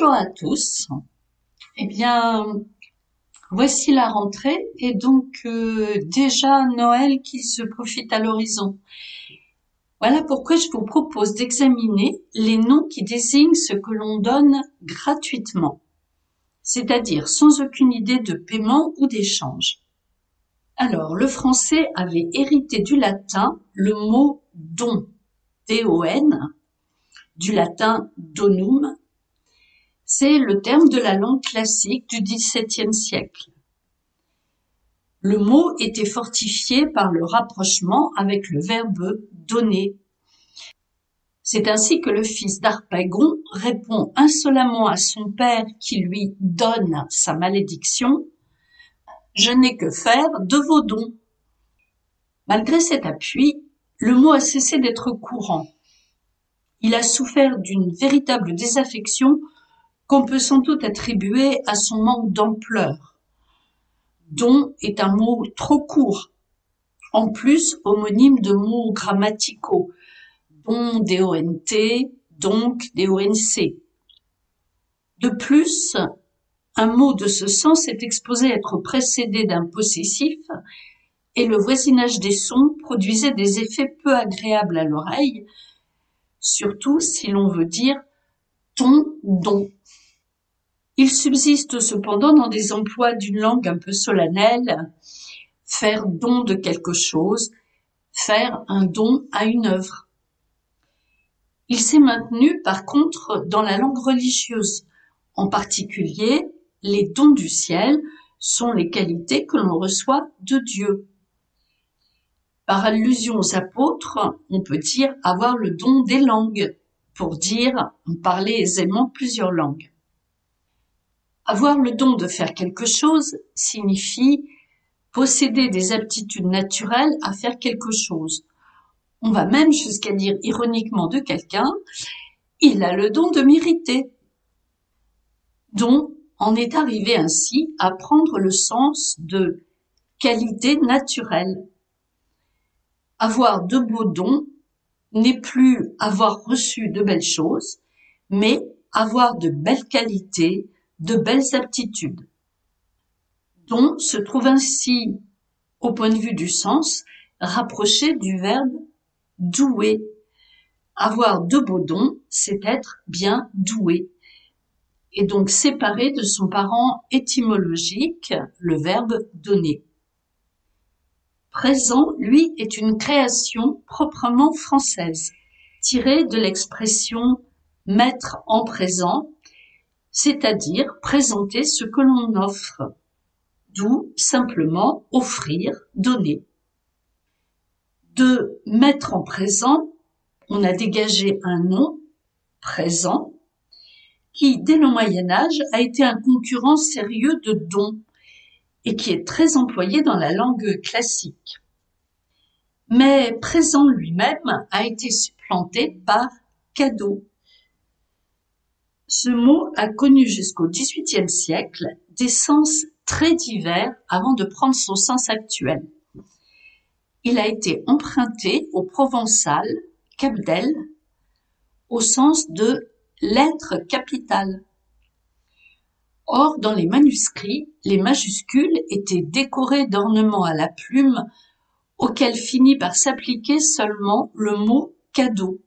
Bonjour à tous. Eh bien, voici la rentrée et donc euh, déjà Noël qui se profite à l'horizon. Voilà pourquoi je vous propose d'examiner les noms qui désignent ce que l'on donne gratuitement, c'est-à-dire sans aucune idée de paiement ou d'échange. Alors, le français avait hérité du latin le mot don, D-O-N, du latin donum, c'est le terme de la langue classique du XVIIe siècle. Le mot était fortifié par le rapprochement avec le verbe donner. C'est ainsi que le fils d'Arpagon répond insolemment à son père qui lui donne sa malédiction. Je n'ai que faire de vos dons. Malgré cet appui, le mot a cessé d'être courant. Il a souffert d'une véritable désaffection qu'on peut sans doute attribuer à son manque d'ampleur. Don est un mot trop court, en plus homonyme de mots grammaticaux, don D-O-N-T, donc D-O-N-C. De plus, un mot de ce sens est exposé à être précédé d'un possessif et le voisinage des sons produisait des effets peu agréables à l'oreille, surtout si l'on veut dire ton don. Il subsiste cependant dans des emplois d'une langue un peu solennelle, faire don de quelque chose, faire un don à une œuvre. Il s'est maintenu par contre dans la langue religieuse. En particulier, les dons du ciel sont les qualités que l'on reçoit de Dieu. Par allusion aux apôtres, on peut dire avoir le don des langues, pour dire parler aisément plusieurs langues. Avoir le don de faire quelque chose signifie posséder des aptitudes naturelles à faire quelque chose. On va même jusqu'à dire ironiquement de quelqu'un, il a le don de mériter. Don en est arrivé ainsi à prendre le sens de qualité naturelle. Avoir de beaux dons n'est plus avoir reçu de belles choses, mais avoir de belles qualités, de belles aptitudes. Don se trouve ainsi, au point de vue du sens, rapproché du verbe douer. Avoir de beaux dons, c'est être bien doué. Et donc séparé de son parent étymologique, le verbe donner. Présent, lui, est une création proprement française, tirée de l'expression mettre en présent c'est-à-dire présenter ce que l'on offre, d'où simplement offrir, donner. De mettre en présent, on a dégagé un nom, présent, qui, dès le Moyen Âge, a été un concurrent sérieux de don et qui est très employé dans la langue classique. Mais présent lui-même a été supplanté par cadeau ce mot a connu jusqu'au XVIIIe siècle des sens très divers avant de prendre son sens actuel. Il a été emprunté au provençal cabdel au sens de lettre capitale. Or, dans les manuscrits, les majuscules étaient décorées d'ornements à la plume auxquels finit par s'appliquer seulement le mot cadeau.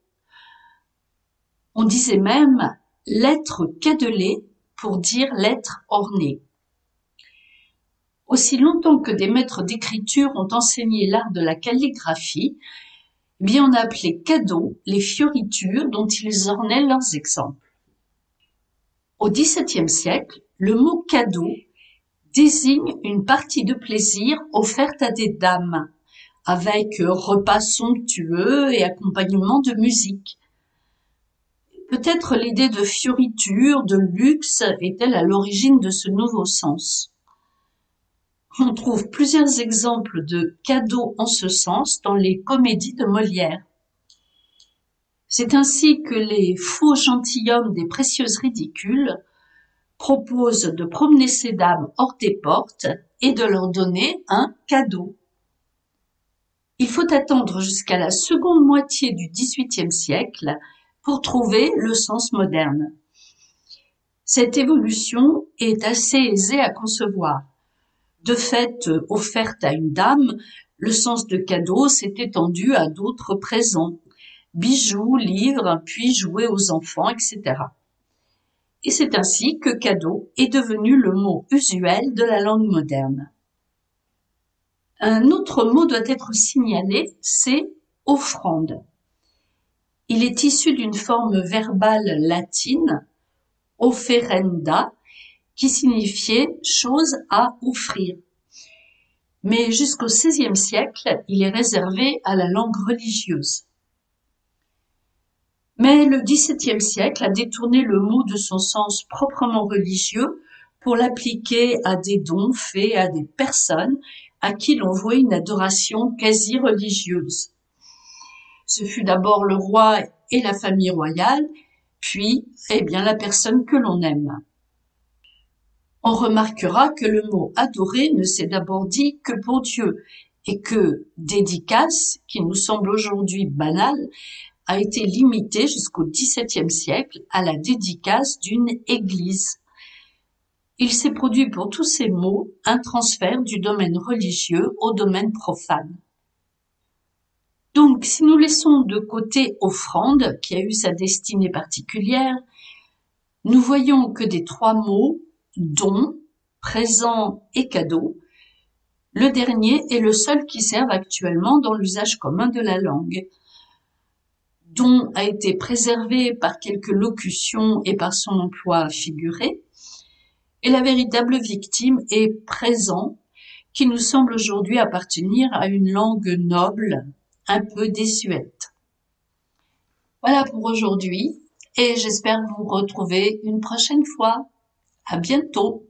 On disait même lettre cadelée pour dire lettre ornée. Aussi longtemps que des maîtres d'écriture ont enseigné l'art de la calligraphie, eh bien on a appelé cadeaux les fioritures dont ils ornaient leurs exemples. Au XVIIe siècle, le mot cadeau désigne une partie de plaisir offerte à des dames, avec repas somptueux et accompagnement de musique, Peut-être l'idée de fioriture, de luxe est-elle à l'origine de ce nouveau sens? On trouve plusieurs exemples de cadeaux en ce sens dans les comédies de Molière. C'est ainsi que les faux gentilshommes des précieuses ridicules proposent de promener ces dames hors des portes et de leur donner un cadeau. Il faut attendre jusqu'à la seconde moitié du XVIIIe siècle pour trouver le sens moderne. Cette évolution est assez aisée à concevoir. De fait, offerte à une dame, le sens de cadeau s'est étendu à d'autres présents, bijoux, livres, puis jouets aux enfants, etc. Et c'est ainsi que cadeau est devenu le mot usuel de la langue moderne. Un autre mot doit être signalé, c'est offrande. Il est issu d'une forme verbale latine, offerenda, qui signifiait chose à offrir. Mais jusqu'au XVIe siècle, il est réservé à la langue religieuse. Mais le XVIIe siècle a détourné le mot de son sens proprement religieux pour l'appliquer à des dons faits à des personnes à qui l'on vouait une adoration quasi religieuse. Ce fut d'abord le roi et la famille royale, puis, eh bien, la personne que l'on aime. On remarquera que le mot adorer ne s'est d'abord dit que pour Dieu et que dédicace, qui nous semble aujourd'hui banale, a été limité jusqu'au XVIIe siècle à la dédicace d'une église. Il s'est produit pour tous ces mots un transfert du domaine religieux au domaine profane. Donc, si nous laissons de côté offrande, qui a eu sa destinée particulière, nous voyons que des trois mots, don, présent et cadeau, le dernier est le seul qui serve actuellement dans l'usage commun de la langue. Don a été préservé par quelques locutions et par son emploi figuré, et la véritable victime est présent, qui nous semble aujourd'hui appartenir à une langue noble, un peu désuète. Voilà pour aujourd'hui, et j'espère vous retrouver une prochaine fois. À bientôt!